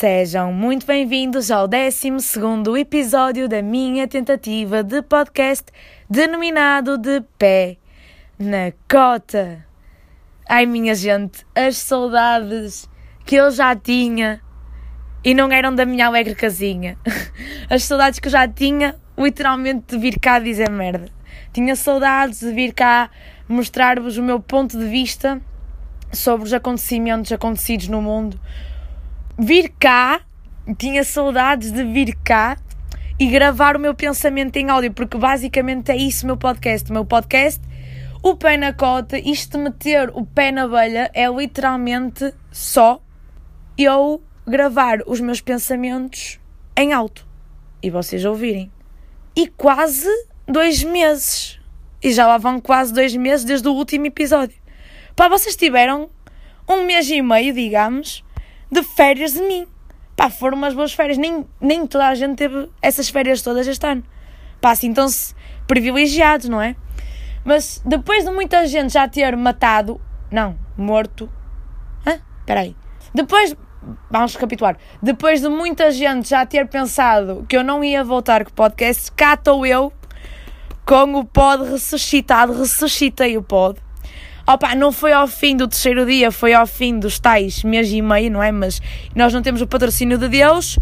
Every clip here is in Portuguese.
Sejam muito bem-vindos ao 12 episódio da minha tentativa de podcast denominado de Pé na Cota. Ai, minha gente, as saudades que eu já tinha e não eram da minha alegre casinha. As saudades que eu já tinha, literalmente, de vir cá dizer merda. Tinha saudades de vir cá mostrar-vos o meu ponto de vista sobre os acontecimentos acontecidos no mundo. Vir cá, tinha saudades de vir cá e gravar o meu pensamento em áudio, porque basicamente é isso o meu podcast. O meu podcast, o pé na cota, isto de meter o pé na abelha é literalmente só eu gravar os meus pensamentos em alto e vocês ouvirem. E quase dois meses. E já lá vão quase dois meses desde o último episódio. Pá, vocês tiveram um mês e meio, digamos, de férias de mim. Pá, foram umas boas férias. Nem, nem toda a gente teve essas férias todas este ano. Pá, assim, então-se privilegiados, não é? Mas depois de muita gente já ter matado. Não, morto. Hã? Peraí. Depois. Vamos recapitular. Depois de muita gente já ter pensado que eu não ia voltar com o podcast, cá estou eu com o pod ressuscitado. Ressuscitei o pod. Opa, não foi ao fim do terceiro dia, foi ao fim dos tais mês e meio, não é? Mas nós não temos o patrocínio de Deus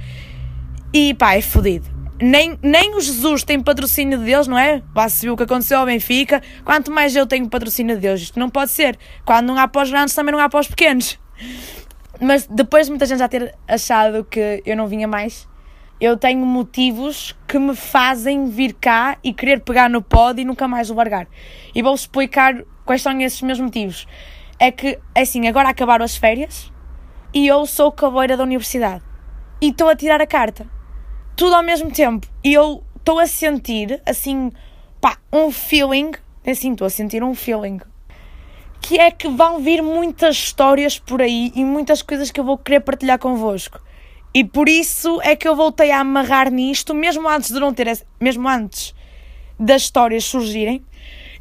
e pá, é fodido. Nem, nem o Jesus tem patrocínio de Deus, não é? Vá se o que aconteceu ao Benfica. Quanto mais eu tenho patrocínio de Deus, isto não pode ser. Quando não há os grandes, também não há os pequenos. Mas depois de muita gente já ter achado que eu não vinha mais, eu tenho motivos que me fazem vir cá e querer pegar no pod e nunca mais o largar. E vou explicar quais são esses meus motivos. É que, é assim, agora acabaram as férias e eu sou cabeira da universidade. E estou a tirar a carta. Tudo ao mesmo tempo. E eu estou a sentir, assim, pá, um feeling. Assim, estou a sentir um feeling que é que vão vir muitas histórias por aí e muitas coisas que eu vou querer partilhar convosco. E por isso é que eu voltei a amarrar nisto, mesmo antes de não ter, mesmo antes das histórias surgirem,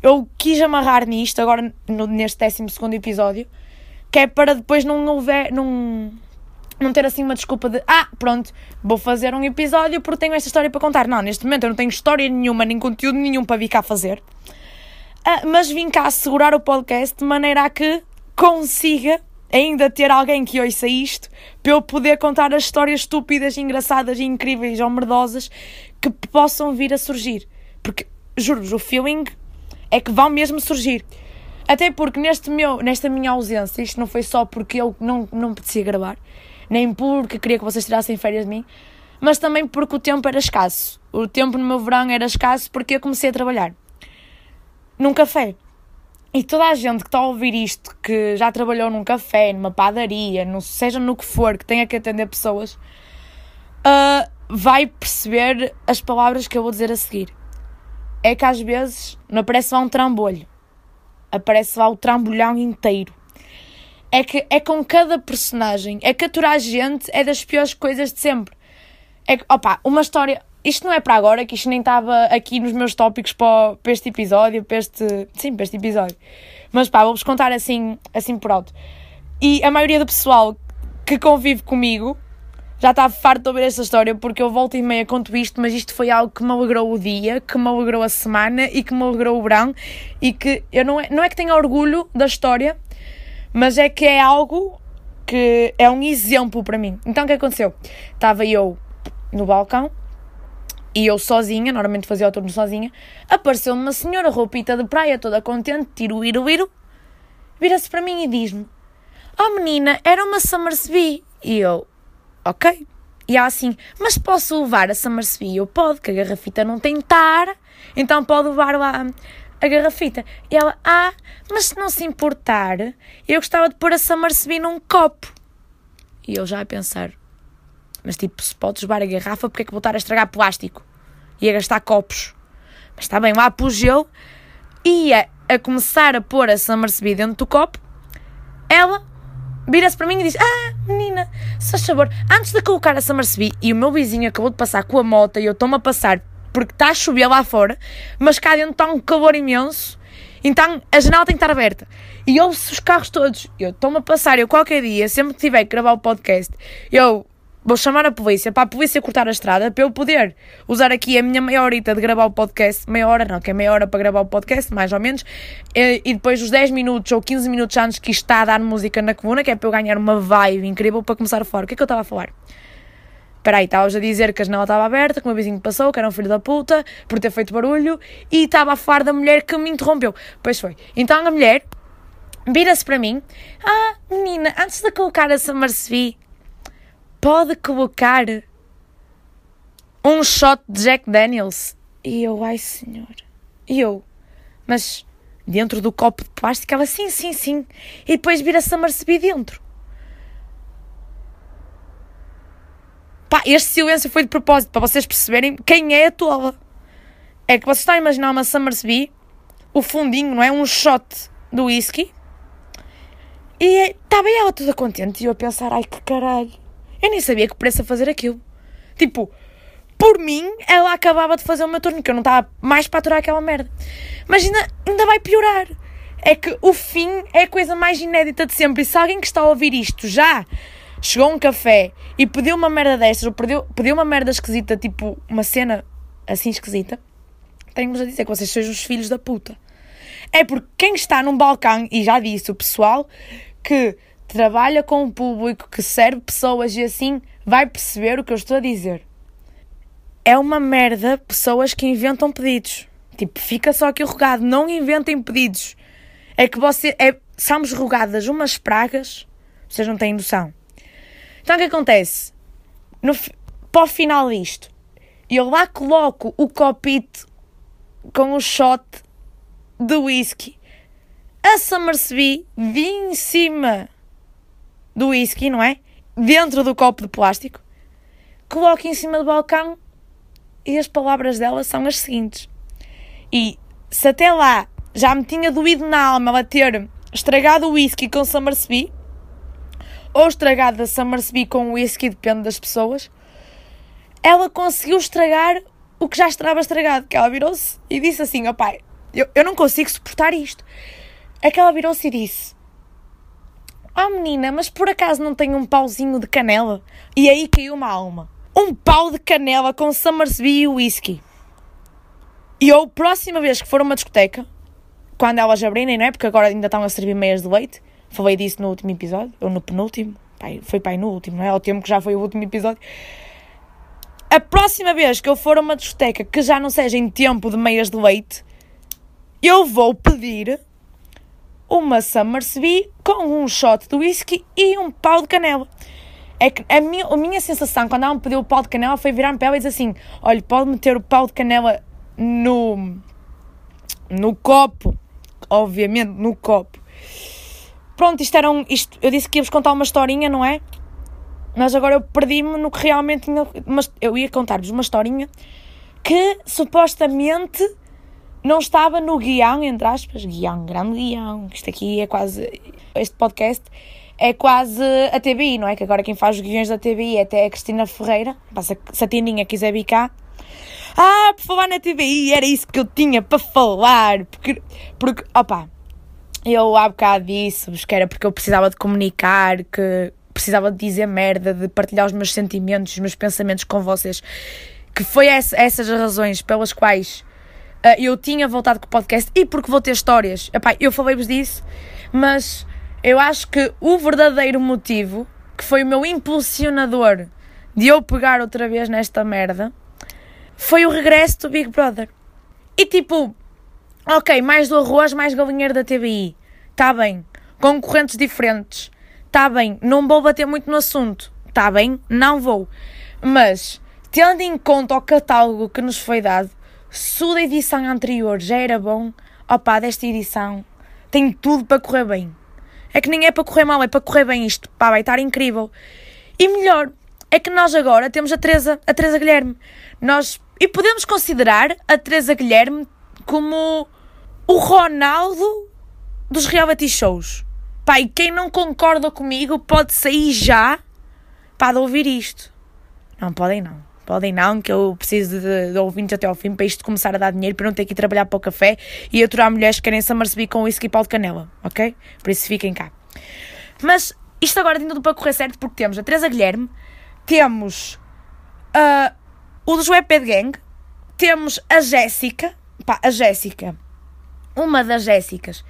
eu quis amarrar nisto, agora no, neste 12 episódio, que é para depois não houver, não, não ter assim uma desculpa de ah, pronto, vou fazer um episódio porque tenho esta história para contar. Não, neste momento eu não tenho história nenhuma, nem conteúdo nenhum para vir cá fazer. Ah, mas vim cá assegurar o podcast de maneira a que consiga ainda ter alguém que ouça isto para eu poder contar as histórias estúpidas, engraçadas, incríveis ou merdosas que possam vir a surgir. Porque, juro-vos, o feeling é que vão mesmo surgir. Até porque neste meu, nesta minha ausência, isto não foi só porque eu não, não podia gravar, nem porque queria que vocês tirassem férias de mim, mas também porque o tempo era escasso. O tempo no meu verão era escasso porque eu comecei a trabalhar num café. E toda a gente que está a ouvir isto, que já trabalhou num café, numa padaria, no, seja no que for, que tenha que atender pessoas, uh, vai perceber as palavras que eu vou dizer a seguir. É que às vezes não aparece lá um trambolho, aparece lá o trambolhão inteiro. É que é com cada personagem, é a gente é das piores coisas de sempre. É que, opa, uma história. Isto não é para agora, que isto nem estava aqui nos meus tópicos para, para este episódio, para este. Sim, para este episódio. Mas pá, vou-vos contar assim, assim por alto. E a maioria do pessoal que convive comigo já está farto de ouvir esta história porque eu volto e meia conto isto, mas isto foi algo que me alegrou o dia, que me alegrou a semana e que me alegrou o verão e que eu não é, não é que tenha orgulho da história, mas é que é algo que é um exemplo para mim. Então o que aconteceu? Estava eu no balcão e eu sozinha, normalmente fazia o turno sozinha, apareceu-me uma senhora, roupita de praia, toda contente, tiro, iro, iro, vira-se para mim e diz-me: Oh menina, era uma Summersby. E eu, ok. E ela assim, mas posso levar a Summersby? Eu, pode, que a garrafita não tem tar, então pode levar lá a garrafita. E ela, ah, mas se não se importar, eu gostava de pôr a Summersby num copo. E eu já a pensar, mas tipo, se podes levar a garrafa, porque é que vou estar a estragar plástico? E a gastar copos. Mas está bem, lá pus eu, ia a começar a pôr a Summersby dentro do copo, ela vira-se para mim e diz: Ah, menina, se faz favor, antes de colocar a Summersby, e o meu vizinho acabou de passar com a moto e eu estou-me a passar porque está a chover lá fora, mas cá dentro está um calor imenso, então a janela tem que estar aberta. E ouve-se os carros todos. Eu estou-me a passar, eu qualquer dia, sempre que tiver que gravar o podcast, eu vou chamar a polícia para a polícia cortar a estrada para eu poder usar aqui a minha meia horita de gravar o podcast, meia hora não, que é meia hora para gravar o podcast, mais ou menos, e, e depois os 10 minutos ou 15 minutos antes que está a dar música na coluna, que é para eu ganhar uma vibe incrível para começar a falar. O que é que eu estava a falar? Espera aí, estavas a dizer que a janela estava aberta, que o meu vizinho passou, que era um filho da puta, por ter feito barulho, e estava a falar da mulher que me interrompeu. Pois foi. Então a mulher vira-se para mim. Ah, menina, antes de colocar a Summersby, pode colocar um shot de Jack Daniels? E eu, ai senhor. E eu, mas dentro do copo de plástico? Ela, sim, sim, sim. E depois vira Summersby dentro. Pá, este silêncio foi de propósito, para vocês perceberem quem é a tola. É que vocês estão a imaginar uma Summersby, o fundinho, não é? Um shot do whisky. E estava ela toda contente e eu a pensar, ai que caralho. Eu nem sabia que preço a fazer aquilo. Tipo, por mim, ela acabava de fazer o meu turno, que eu não estava mais para aturar aquela merda. Mas ainda, ainda vai piorar. É que o fim é a coisa mais inédita de sempre. E se alguém que está a ouvir isto já chegou a um café e pediu uma merda destas, ou pediu, pediu uma merda esquisita, tipo uma cena assim esquisita, tenho-vos a dizer que vocês sejam os filhos da puta. É porque quem está num balcão, e já disse o pessoal que trabalha com o público, que serve pessoas e assim, vai perceber o que eu estou a dizer. É uma merda pessoas que inventam pedidos. Tipo, fica só aqui rogado, não inventem pedidos. É que você. É, somos rogadas umas pragas, vocês não têm noção. Então o que acontece? No, para o final disto, eu lá coloco o copito com o shot de whisky. A Summersby vim em cima do whisky, não é? Dentro do copo de plástico. Coloco em cima do balcão e as palavras dela são as seguintes. E se até lá já me tinha doído na alma ela ter estragado o whisky com Summersby, ou estragado a Summersby com whisky, depende das pessoas, ela conseguiu estragar o que já estava estragado, que ela virou-se e disse assim, ó pai, eu, eu não consigo suportar isto. É que ela virou-se e disse, oh menina, mas por acaso não tem um pauzinho de canela? E aí caiu uma alma. Um pau de canela com Summersby e whisky. E eu, próxima vez que for a uma discoteca, quando elas abrirem, não é? Porque agora ainda estão a servir meias de leite, Falei disso no último episódio, ou no penúltimo. Pai, foi pai no último, não é? Ao tempo que já foi o último episódio. A próxima vez que eu for a uma discoteca que já não seja em tempo de meias de leite, eu vou pedir uma Summersby com um shot de whisky e um pau de canela. É que a minha, a minha sensação quando ela me pediu o pau de canela foi virar-me para ela e dizer assim: olha, pode meter o pau de canela no, no copo, obviamente no copo. Pronto, isto era um. Isto, eu disse que íamos contar uma historinha, não é? Mas agora eu perdi-me no que realmente tinha. Mas eu ia contar-vos uma historinha que supostamente não estava no guião, entre aspas, guião, grande guião. Isto aqui é quase. Este podcast é quase a TBI, não é? Que agora quem faz os guiões da TBI é até a Cristina Ferreira. Se a Tininha quiser bicar. Ah, por falar na TBI, era isso que eu tinha para falar. Porque, porque opa, eu há bocado disse-vos que era porque eu precisava de comunicar, que precisava de dizer merda, de partilhar os meus sentimentos, os meus pensamentos com vocês, que foi essa, essas as razões pelas quais eu tinha voltado com o podcast e porque vou ter histórias. Epá, eu falei-vos disso, mas eu acho que o verdadeiro motivo, que foi o meu impulsionador de eu pegar outra vez nesta merda, foi o regresso do Big Brother. E tipo, Ok, mais do arroz, mais galinheiro da TBI. Está bem. Concorrentes diferentes. Está bem. Não vou bater muito no assunto. Está bem? Não vou. Mas, tendo em conta o catálogo que nos foi dado, se o da edição anterior já era bom, opá, desta edição tem tudo para correr bem. É que nem é para correr mal, é para correr bem isto. Pá, vai estar incrível. E melhor, é que nós agora temos a Teresa, a Teresa Guilherme. Nós, e podemos considerar a Teresa Guilherme como o Ronaldo dos reality shows. Pá, e quem não concorda comigo pode sair já para ouvir isto. Não, podem não. Podem não, que eu preciso de, de ouvintes até ao fim para isto começar a dar dinheiro, para não ter que ir trabalhar para o café e aturar mulheres que querem se amarceber com whisky e pau de canela, ok? Por isso fiquem cá. Mas isto agora tem tudo para correr certo porque temos a Teresa Guilherme, temos uh, o Joé de Gang, temos a Jéssica, pá, a Jéssica, uma das Jéssicas,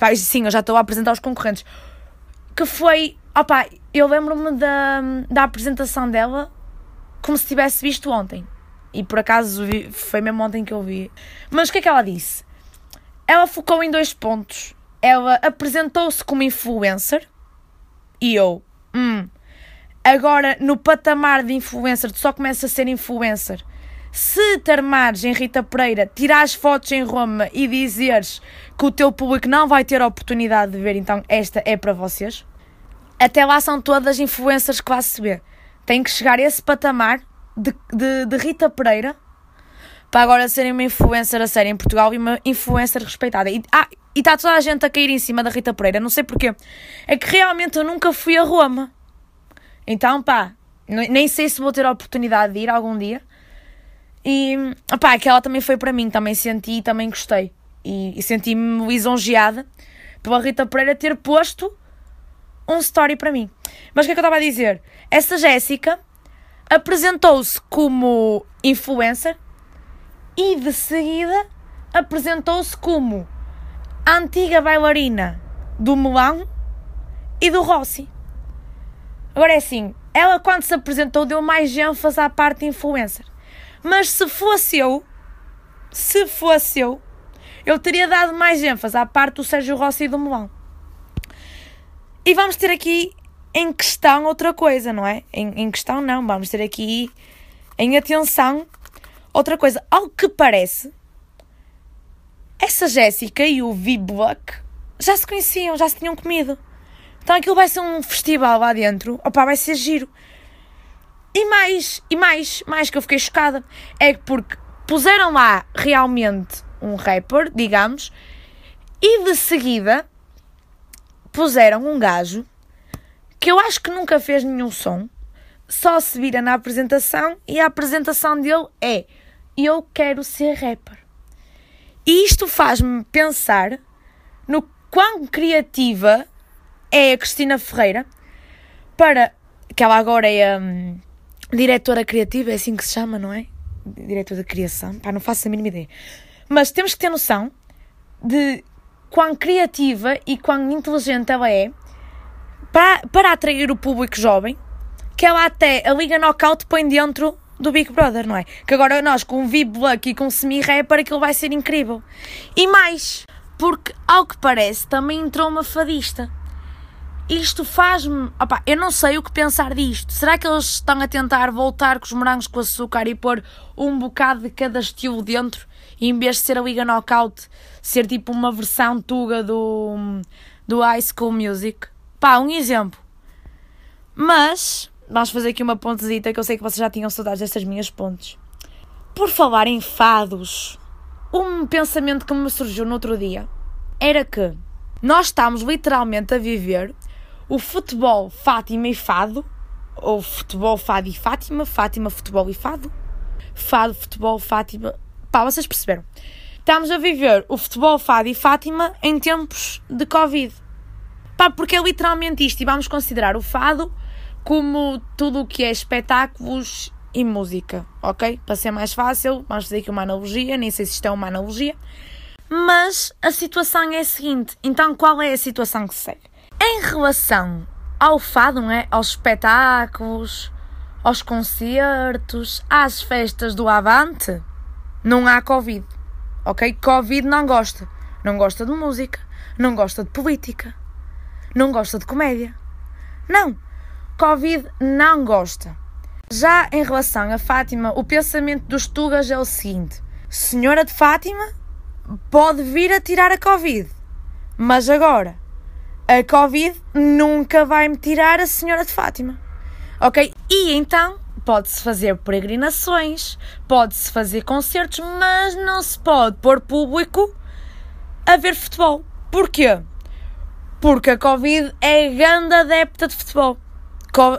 pá, sim, eu já estou a apresentar os concorrentes, que foi, opá, eu lembro-me da, da apresentação dela como se tivesse visto ontem. E por acaso foi mesmo ontem que eu vi. Mas o que é que ela disse? Ela focou em dois pontos. Ela apresentou-se como influencer e eu, hum, agora no patamar de influencer, tu só começas a ser influencer. Se te armares em Rita Pereira, tirares fotos em Roma e dizeres que o teu público não vai ter a oportunidade de ver, então esta é para vocês. Até lá são todas influencers que classe B. Tem que chegar a esse patamar de, de, de Rita Pereira para agora serem uma influencer a sério em Portugal e uma influencer respeitada. E, ah, e está toda a gente a cair em cima da Rita Pereira, não sei porquê. É que realmente eu nunca fui a Roma. Então, pá, nem sei se vou ter a oportunidade de ir algum dia. E, pá, aquela também foi para mim, também senti e também gostei. E, e senti-me lisonjeada pela Rita Pereira ter posto um story para mim. Mas o que é que eu estava a dizer? Essa Jéssica apresentou-se como influencer e de seguida apresentou-se como a antiga bailarina do Melão e do Rossi. Agora é assim, ela quando se apresentou deu mais ênfase à parte influencer. Mas se fosse eu, se fosse eu, eu teria dado mais ênfase à parte do Sérgio Rossi e do Melão. E vamos ter aqui em questão outra coisa, não é? Em, em questão não, vamos ter aqui em atenção outra coisa. Ao que parece, essa Jéssica e o V-Buck já se conheciam, já se tinham comido. Então aquilo vai ser um festival lá dentro. Opa, vai ser giro. E mais, e mais, mais que eu fiquei chocada, é porque puseram lá realmente um rapper, digamos, e de seguida puseram um gajo que eu acho que nunca fez nenhum som, só se vira na apresentação e a apresentação dele é Eu quero ser rapper. E isto faz-me pensar no quão criativa é a Cristina Ferreira para que ela agora é a hum, diretora criativa, é assim que se chama, não é? Diretora de criação, pá, não faço a mínima ideia. Mas temos que ter noção de quão criativa e quão inteligente ela é para, para atrair o público jovem, que ela até a Liga Knockout põe dentro do Big Brother, não é? Que agora nós com o VIP Luck e com o semi-rapper aquilo vai ser incrível. E mais, porque ao que parece também entrou uma fadista. Isto faz-me. Eu não sei o que pensar disto. Será que eles estão a tentar voltar com os morangos com açúcar e pôr um bocado de cada estilo dentro? E em vez de ser a Liga Knockout, ser tipo uma versão tuga do, do High School Music? Pá, um exemplo. Mas, vamos fazer aqui uma pontezita que eu sei que vocês já tinham saudades destas minhas pontes. Por falar em fados, um pensamento que me surgiu no outro dia era que nós estamos literalmente a viver o futebol Fátima e Fado, ou futebol Fado e Fátima, Fátima, futebol e Fado, Fado, futebol, Fátima. Pá, vocês perceberam? Estamos a viver o futebol Fado e Fátima em tempos de Covid. Pá, porque é literalmente isto. E vamos considerar o fado como tudo o que é espetáculos e música, ok? Para ser mais fácil, vamos fazer aqui uma analogia. Nem sei se isto é uma analogia. Mas a situação é a seguinte. Então, qual é a situação que segue? Em relação ao fado, não é? Aos espetáculos, aos concertos, às festas do Avante, não há Covid. Ok? Covid não gosta. Não gosta de música, não gosta de política, não gosta de comédia. Não. Covid não gosta. Já em relação a Fátima, o pensamento dos Tugas é o seguinte: Senhora de Fátima pode vir a tirar a Covid, mas agora a Covid nunca vai me tirar a Senhora de Fátima. Ok? E então pode-se fazer peregrinações, pode-se fazer concertos, mas não se pode pôr público a ver futebol. Porquê? Porque a Covid é grande adepta de futebol.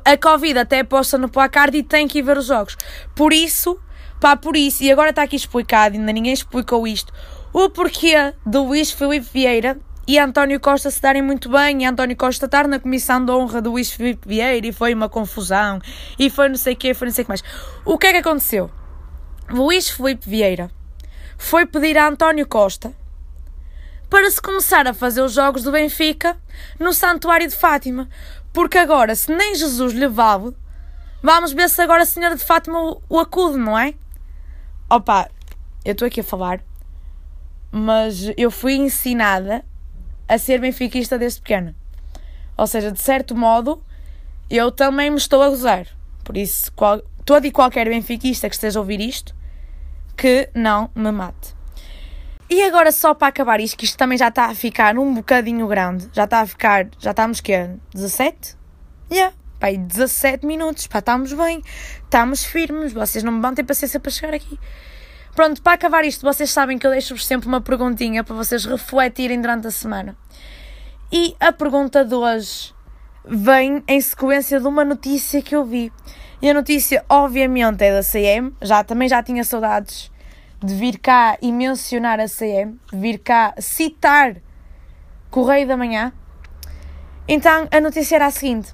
A Covid até posta no placar e tem que ir ver os jogos. Por isso, pá, por isso, e agora está aqui explicado, ainda ninguém explicou isto, o porquê do Luís Filipe Vieira e António Costa se darem muito bem, e António Costa estar na comissão de honra do Luís Filipe Vieira, e foi uma confusão, e foi não sei o quê, foi não sei o que mais. O que é que aconteceu? Luís Filipe Vieira foi pedir a António Costa para se começar a fazer os jogos do Benfica no Santuário de Fátima. Porque agora, se nem Jesus lhe vale, vamos ver se agora a Senhora de Fátima o acude, não é? Opa, eu estou aqui a falar, mas eu fui ensinada a ser benfiquista desde pequena. Ou seja, de certo modo, eu também me estou a gozar. Por isso, qual, todo e qualquer benfiquista que esteja a ouvir isto, que não me mate. E agora só para acabar isto, que isto também já está a ficar um bocadinho grande. Já está a ficar, já estamos que 17? Yeah, pá, 17 minutos, pá, estamos bem, estamos firmes, vocês não me vão ter paciência para chegar aqui. Pronto, para acabar isto, vocês sabem que eu deixo-vos sempre uma perguntinha para vocês refletirem durante a semana. E a pergunta de hoje vem em sequência de uma notícia que eu vi. E a notícia, obviamente, é da CM. Já, também já tinha saudades de vir cá e mencionar a CM, vir cá citar Correio da Manhã. Então a notícia era a seguinte: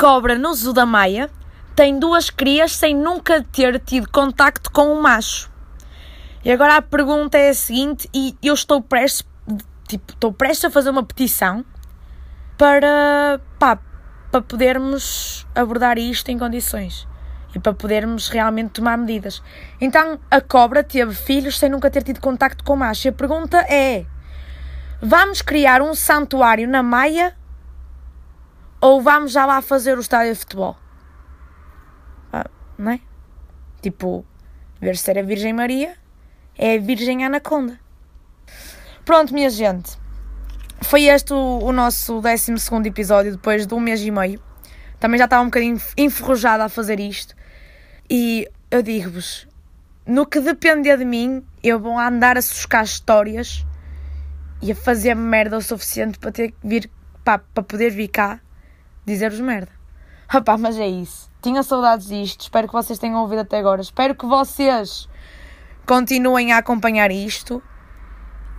Cobra no Zoo da Maia tem duas crias sem nunca ter tido contacto com um macho. E agora a pergunta é a seguinte, e eu estou prestes, tipo, estou prestes a fazer uma petição para, pá, para podermos abordar isto em condições e para podermos realmente tomar medidas. Então a cobra teve filhos sem nunca ter tido contacto com macho. E a pergunta é: vamos criar um santuário na Maia ou vamos já lá fazer o estádio de futebol? Ah, não é? Tipo, ver se era Virgem Maria é a Virgem Anaconda. Pronto, minha gente. Foi este o, o nosso 12 episódio depois de um mês e meio. Também já estava um bocadinho enferrujada a fazer isto. E eu digo-vos, no que depender de mim, eu vou andar a suscar histórias e a fazer merda o suficiente para ter que vir para poder vir cá dizer-vos merda. Opá, mas é isso. Tinha saudades disto. Espero que vocês tenham ouvido até agora. Espero que vocês continuem a acompanhar isto.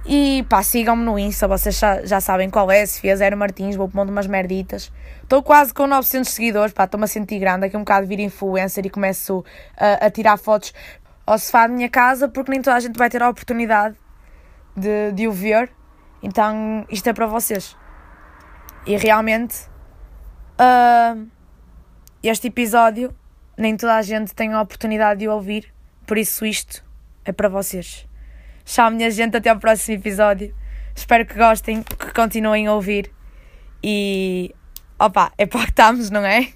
E pá, sigam-me no Insta, vocês já, já sabem qual é, Sofia Zero Martins, vou pondo umas merditas. Estou quase com 900 seguidores, pá, estou-me a sentir grande, aqui um bocado de vir influencer e começo a, a tirar fotos ao sofá da minha casa, porque nem toda a gente vai ter a oportunidade de, de o ver. Então, isto é para vocês. E realmente, uh, este episódio, nem toda a gente tem a oportunidade de o ouvir, por isso isto é para vocês. Tchau, minha gente, até ao próximo episódio. Espero que gostem, que continuem a ouvir. E. opa, é para que estamos, não é?